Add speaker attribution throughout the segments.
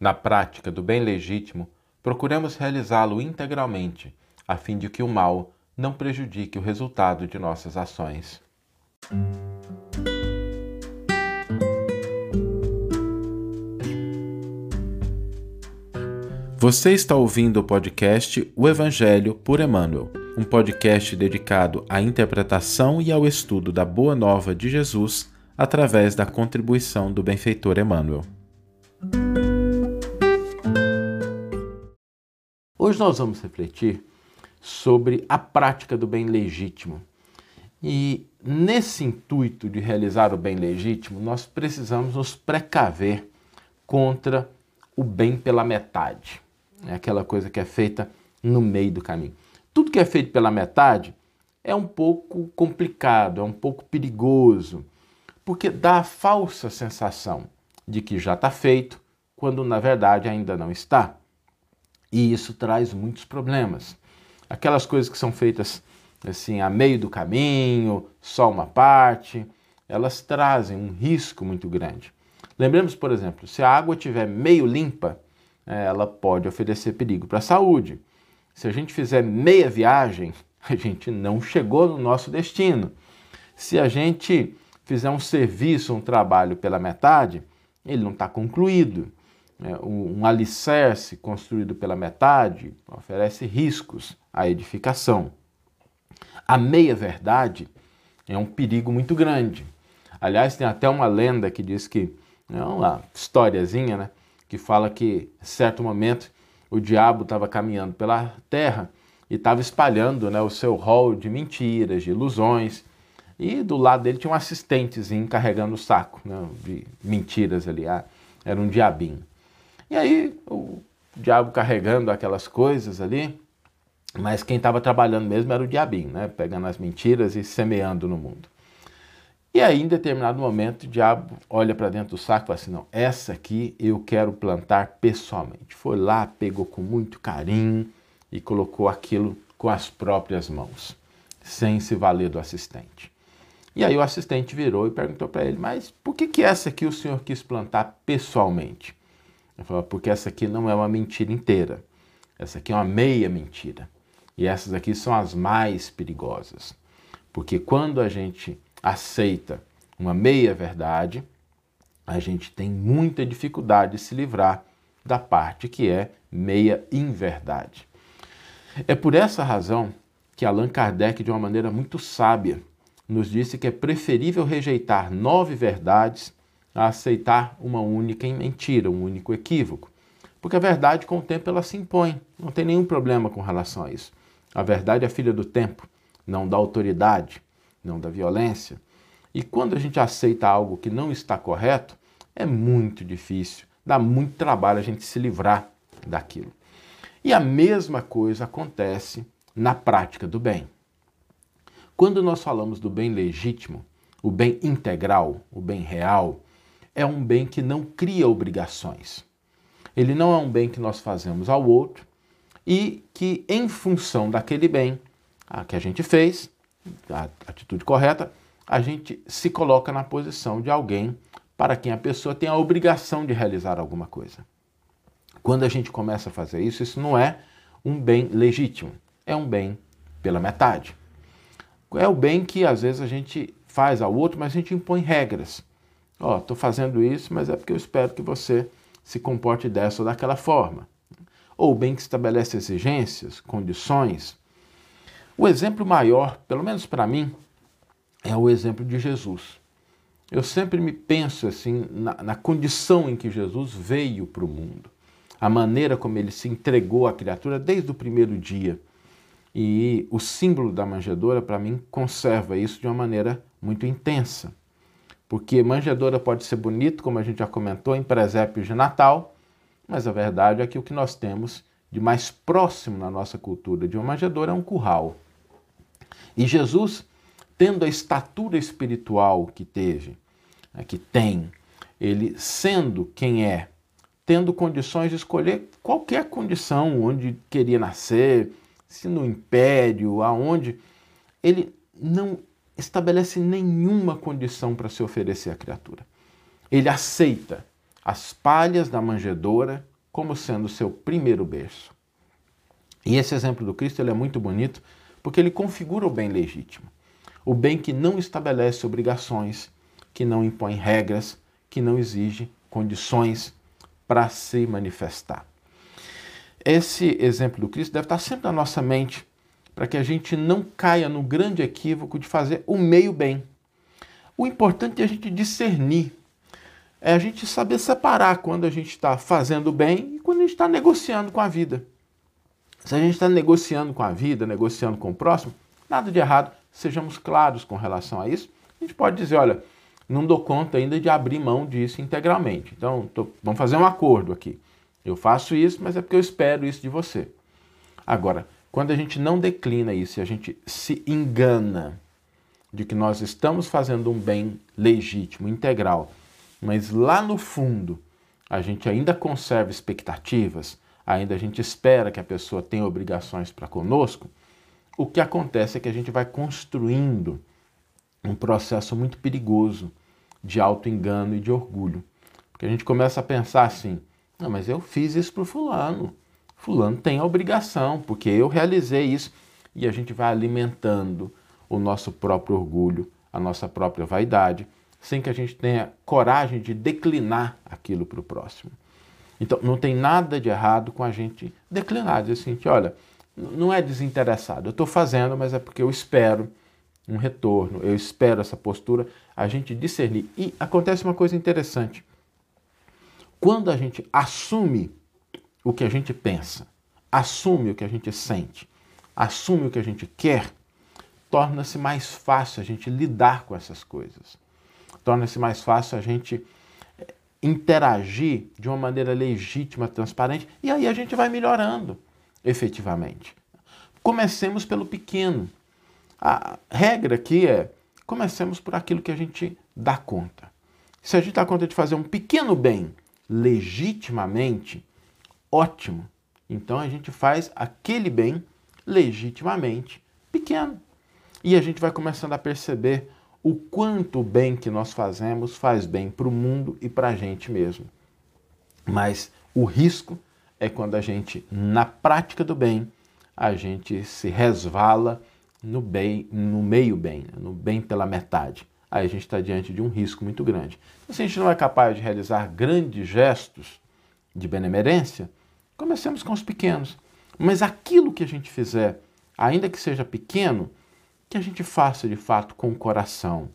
Speaker 1: Na prática do bem legítimo, procuremos realizá-lo integralmente, a fim de que o mal não prejudique o resultado de nossas ações. Você está ouvindo o podcast O Evangelho por Emmanuel, um podcast dedicado à interpretação e ao estudo da Boa Nova de Jesus através da contribuição do benfeitor Emmanuel. Hoje nós vamos refletir sobre a prática do bem legítimo. E nesse intuito de realizar o bem legítimo, nós precisamos nos precaver contra o bem pela metade. É aquela coisa que é feita no meio do caminho. Tudo que é feito pela metade é um pouco complicado, é um pouco perigoso, porque dá a falsa sensação de que já está feito, quando na verdade ainda não está. E isso traz muitos problemas. Aquelas coisas que são feitas assim a meio do caminho, só uma parte, elas trazem um risco muito grande. Lembremos, por exemplo, se a água estiver meio limpa, é, ela pode oferecer perigo para a saúde. Se a gente fizer meia viagem, a gente não chegou no nosso destino. Se a gente fizer um serviço, um trabalho pela metade, ele não está concluído. É, um, alicerce construído pela metade oferece riscos à edificação. A meia-verdade é um perigo muito grande. Aliás, tem até uma lenda que diz que, é uma historiazinha, né, que fala que, em certo momento, o diabo estava caminhando pela terra e estava espalhando né, o seu rol de mentiras, de ilusões, e do lado dele tinha um assistentezinho carregando o saco né, de mentiras ali, ah, era um diabinho. E aí o diabo carregando aquelas coisas ali, mas quem estava trabalhando mesmo era o diabinho, né? Pegando as mentiras e semeando no mundo. E aí, em determinado momento, o diabo olha para dentro do saco e fala assim: não, essa aqui eu quero plantar pessoalmente. Foi lá, pegou com muito carinho e colocou aquilo com as próprias mãos, sem se valer do assistente. E aí o assistente virou e perguntou para ele: mas por que, que essa aqui o senhor quis plantar pessoalmente? Ele falou, porque essa aqui não é uma mentira inteira. Essa aqui é uma meia mentira. E essas aqui são as mais perigosas. Porque quando a gente aceita uma meia verdade, a gente tem muita dificuldade de se livrar da parte que é meia inverdade. É por essa razão que Allan Kardec, de uma maneira muito sábia, nos disse que é preferível rejeitar nove verdades a aceitar uma única mentira, um único equívoco. Porque a verdade, com o tempo, ela se impõe. Não tem nenhum problema com relação a isso. A verdade é filha do tempo, não da autoridade, não da violência. E quando a gente aceita algo que não está correto, é muito difícil, dá muito trabalho a gente se livrar daquilo. E a mesma coisa acontece na prática do bem. Quando nós falamos do bem legítimo, o bem integral, o bem real, é um bem que não cria obrigações. Ele não é um bem que nós fazemos ao outro e que, em função daquele bem que a gente fez, a atitude correta, a gente se coloca na posição de alguém para quem a pessoa tem a obrigação de realizar alguma coisa. Quando a gente começa a fazer isso, isso não é um bem legítimo, é um bem pela metade. É o bem que às vezes a gente faz ao outro, mas a gente impõe regras. Ó, estou fazendo isso, mas é porque eu espero que você se comporte dessa ou daquela forma. Ou bem que estabelece exigências, condições. O exemplo maior, pelo menos para mim, é o exemplo de Jesus. Eu sempre me penso assim na, na condição em que Jesus veio para o mundo, a maneira como ele se entregou à criatura desde o primeiro dia. E o símbolo da manjedoura, para mim, conserva isso de uma maneira muito intensa. Porque manjedoura pode ser bonito, como a gente já comentou, em presépios de Natal, mas a verdade é que o que nós temos de mais próximo na nossa cultura de uma manjedoura é um curral. E Jesus, tendo a estatura espiritual que teve, né, que tem, ele sendo quem é, tendo condições de escolher qualquer condição onde queria nascer, se no império, aonde, ele não estabelece nenhuma condição para se oferecer à criatura. Ele aceita as palhas da manjedoura como sendo seu primeiro berço. E esse exemplo do Cristo ele é muito bonito porque ele configura o bem legítimo. O bem que não estabelece obrigações, que não impõe regras, que não exige condições para se manifestar. Esse exemplo do Cristo deve estar sempre na nossa mente para que a gente não caia no grande equívoco de fazer o meio bem. O importante é a gente discernir, é a gente saber separar quando a gente está fazendo bem e quando a gente está negociando com a vida. Se a gente está negociando com a vida, negociando com o próximo, nada de errado, sejamos claros com relação a isso. A gente pode dizer, olha, não dou conta ainda de abrir mão disso integralmente. Então, tô, vamos fazer um acordo aqui. Eu faço isso, mas é porque eu espero isso de você. Agora, quando a gente não declina isso, a gente se engana de que nós estamos fazendo um bem legítimo, integral, mas lá no fundo a gente ainda conserva expectativas, ainda a gente espera que a pessoa tenha obrigações para conosco, o que acontece é que a gente vai construindo um processo muito perigoso de auto-engano e de orgulho. Porque a gente começa a pensar assim: não, mas eu fiz isso para o fulano. Fulano tem a obrigação, porque eu realizei isso. E a gente vai alimentando o nosso próprio orgulho, a nossa própria vaidade, sem que a gente tenha coragem de declinar aquilo para o próximo. Então, não tem nada de errado com a gente declinar, dizer assim, que olha, não é desinteressado, eu estou fazendo, mas é porque eu espero um retorno, eu espero essa postura, a gente discernir. E acontece uma coisa interessante. Quando a gente assume o que a gente pensa, assume o que a gente sente, assume o que a gente quer, torna-se mais fácil a gente lidar com essas coisas. Torna-se mais fácil a gente eh, interagir de uma maneira legítima, transparente, e aí a gente vai melhorando efetivamente. Comecemos pelo pequeno. A regra aqui é comecemos por aquilo que a gente dá conta. Se a gente dá conta de fazer um pequeno bem legitimamente, ótimo. Então a gente faz aquele bem legitimamente pequeno. E a gente vai começando a perceber o quanto o bem que nós fazemos faz bem para o mundo e para a gente mesmo. Mas o risco é quando a gente, na prática do bem, a gente se resvala no bem, no meio bem, né? no bem pela metade. Aí a gente está diante de um risco muito grande. Então, se a gente não é capaz de realizar grandes gestos de benemerência, comecemos com os pequenos. Mas aquilo que a gente fizer, ainda que seja pequeno, que a gente faça de fato com o coração,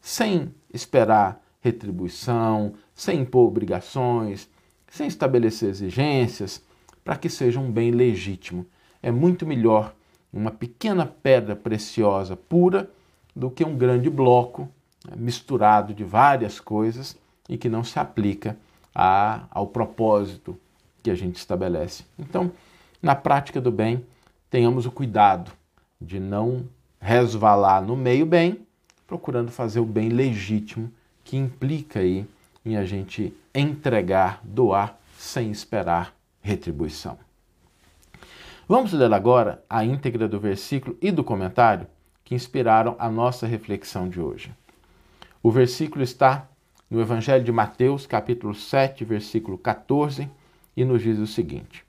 Speaker 1: sem esperar retribuição, sem impor obrigações, sem estabelecer exigências, para que seja um bem legítimo. É muito melhor uma pequena pedra preciosa pura do que um grande bloco né, misturado de várias coisas e que não se aplica a, ao propósito que a gente estabelece. Então, na prática do bem, tenhamos o cuidado de não resvalar no meio bem, procurando fazer o bem legítimo, que implica aí em a gente entregar, doar, sem esperar retribuição. Vamos ler agora a íntegra do versículo e do comentário que inspiraram a nossa reflexão de hoje. O versículo está no Evangelho de Mateus, capítulo 7, versículo 14, e nos diz o seguinte: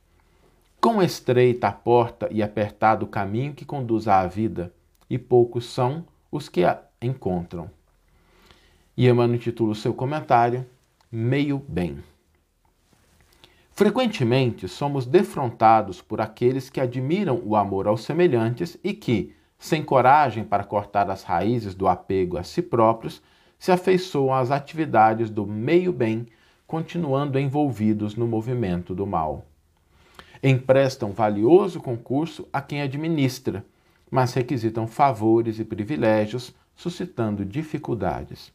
Speaker 1: Quão estreita a porta e apertado o caminho que conduz à vida, e poucos são os que a encontram. E Emmanuel intitula o seu comentário Meio Bem. Frequentemente somos defrontados por aqueles que admiram o amor aos semelhantes e que, sem coragem para cortar as raízes do apego a si próprios, se afeiçoam às atividades do meio-bem, continuando envolvidos no movimento do mal. Emprestam valioso concurso a quem administra, mas requisitam favores e privilégios, suscitando dificuldades.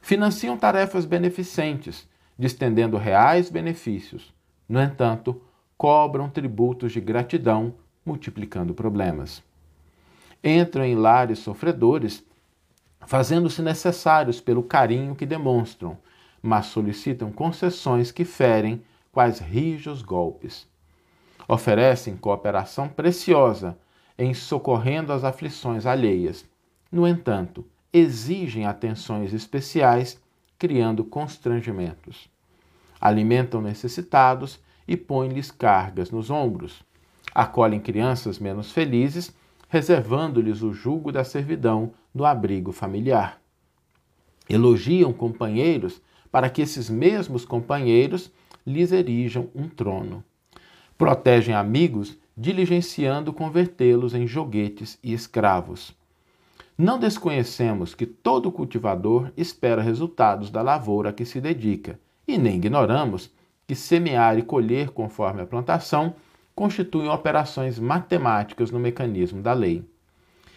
Speaker 1: Financiam tarefas beneficentes, distendendo reais benefícios. No entanto, cobram tributos de gratidão, multiplicando problemas. Entram em lares sofredores, fazendo-se necessários pelo carinho que demonstram, mas solicitam concessões que ferem quais rijos golpes. Oferecem cooperação preciosa em socorrendo as aflições alheias. No entanto, exigem atenções especiais, criando constrangimentos. Alimentam necessitados e põe-lhes cargas nos ombros. Acolhem crianças menos felizes, reservando-lhes o jugo da servidão no abrigo familiar. Elogiam companheiros para que esses mesmos companheiros lhes erijam um trono. Protegem amigos, diligenciando convertê-los em joguetes e escravos. Não desconhecemos que todo cultivador espera resultados da lavoura a que se dedica, e nem ignoramos que semear e colher conforme a plantação constituem operações matemáticas no mecanismo da lei.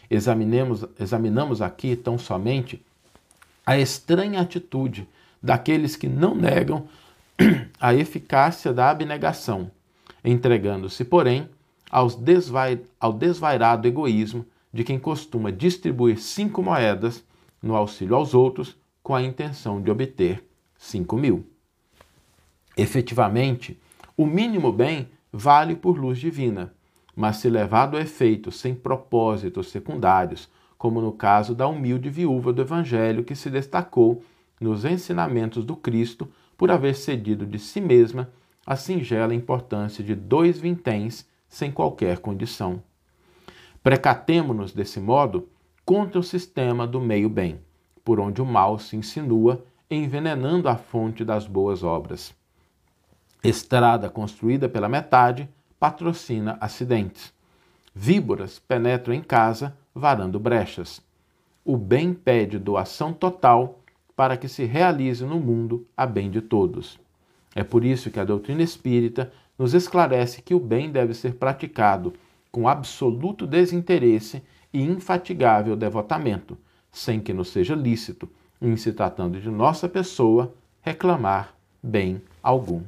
Speaker 1: Examinemos, examinamos aqui tão somente a estranha atitude daqueles que não negam a eficácia da abnegação, entregando-se, porém, desvai, ao desvairado egoísmo de quem costuma distribuir cinco moedas no auxílio aos outros com a intenção de obter cinco mil. Efetivamente, o mínimo bem vale por luz divina, mas se levado a efeito sem propósitos secundários, como no caso da humilde viúva do Evangelho que se destacou nos ensinamentos do Cristo por haver cedido de si mesma a singela importância de dois vinténs sem qualquer condição. Precatemo-nos desse modo contra o sistema do meio-bem, por onde o mal se insinua, envenenando a fonte das boas obras. Estrada construída pela metade patrocina acidentes. Víboras penetram em casa, varando brechas. O bem pede doação total para que se realize no mundo a bem de todos. É por isso que a doutrina espírita nos esclarece que o bem deve ser praticado com absoluto desinteresse e infatigável devotamento, sem que nos seja lícito, em se tratando de nossa pessoa, reclamar bem algum.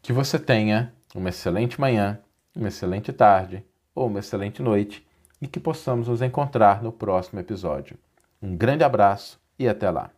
Speaker 1: Que você tenha uma excelente manhã, uma excelente tarde ou uma excelente noite e que possamos nos encontrar no próximo episódio. Um grande abraço e até lá.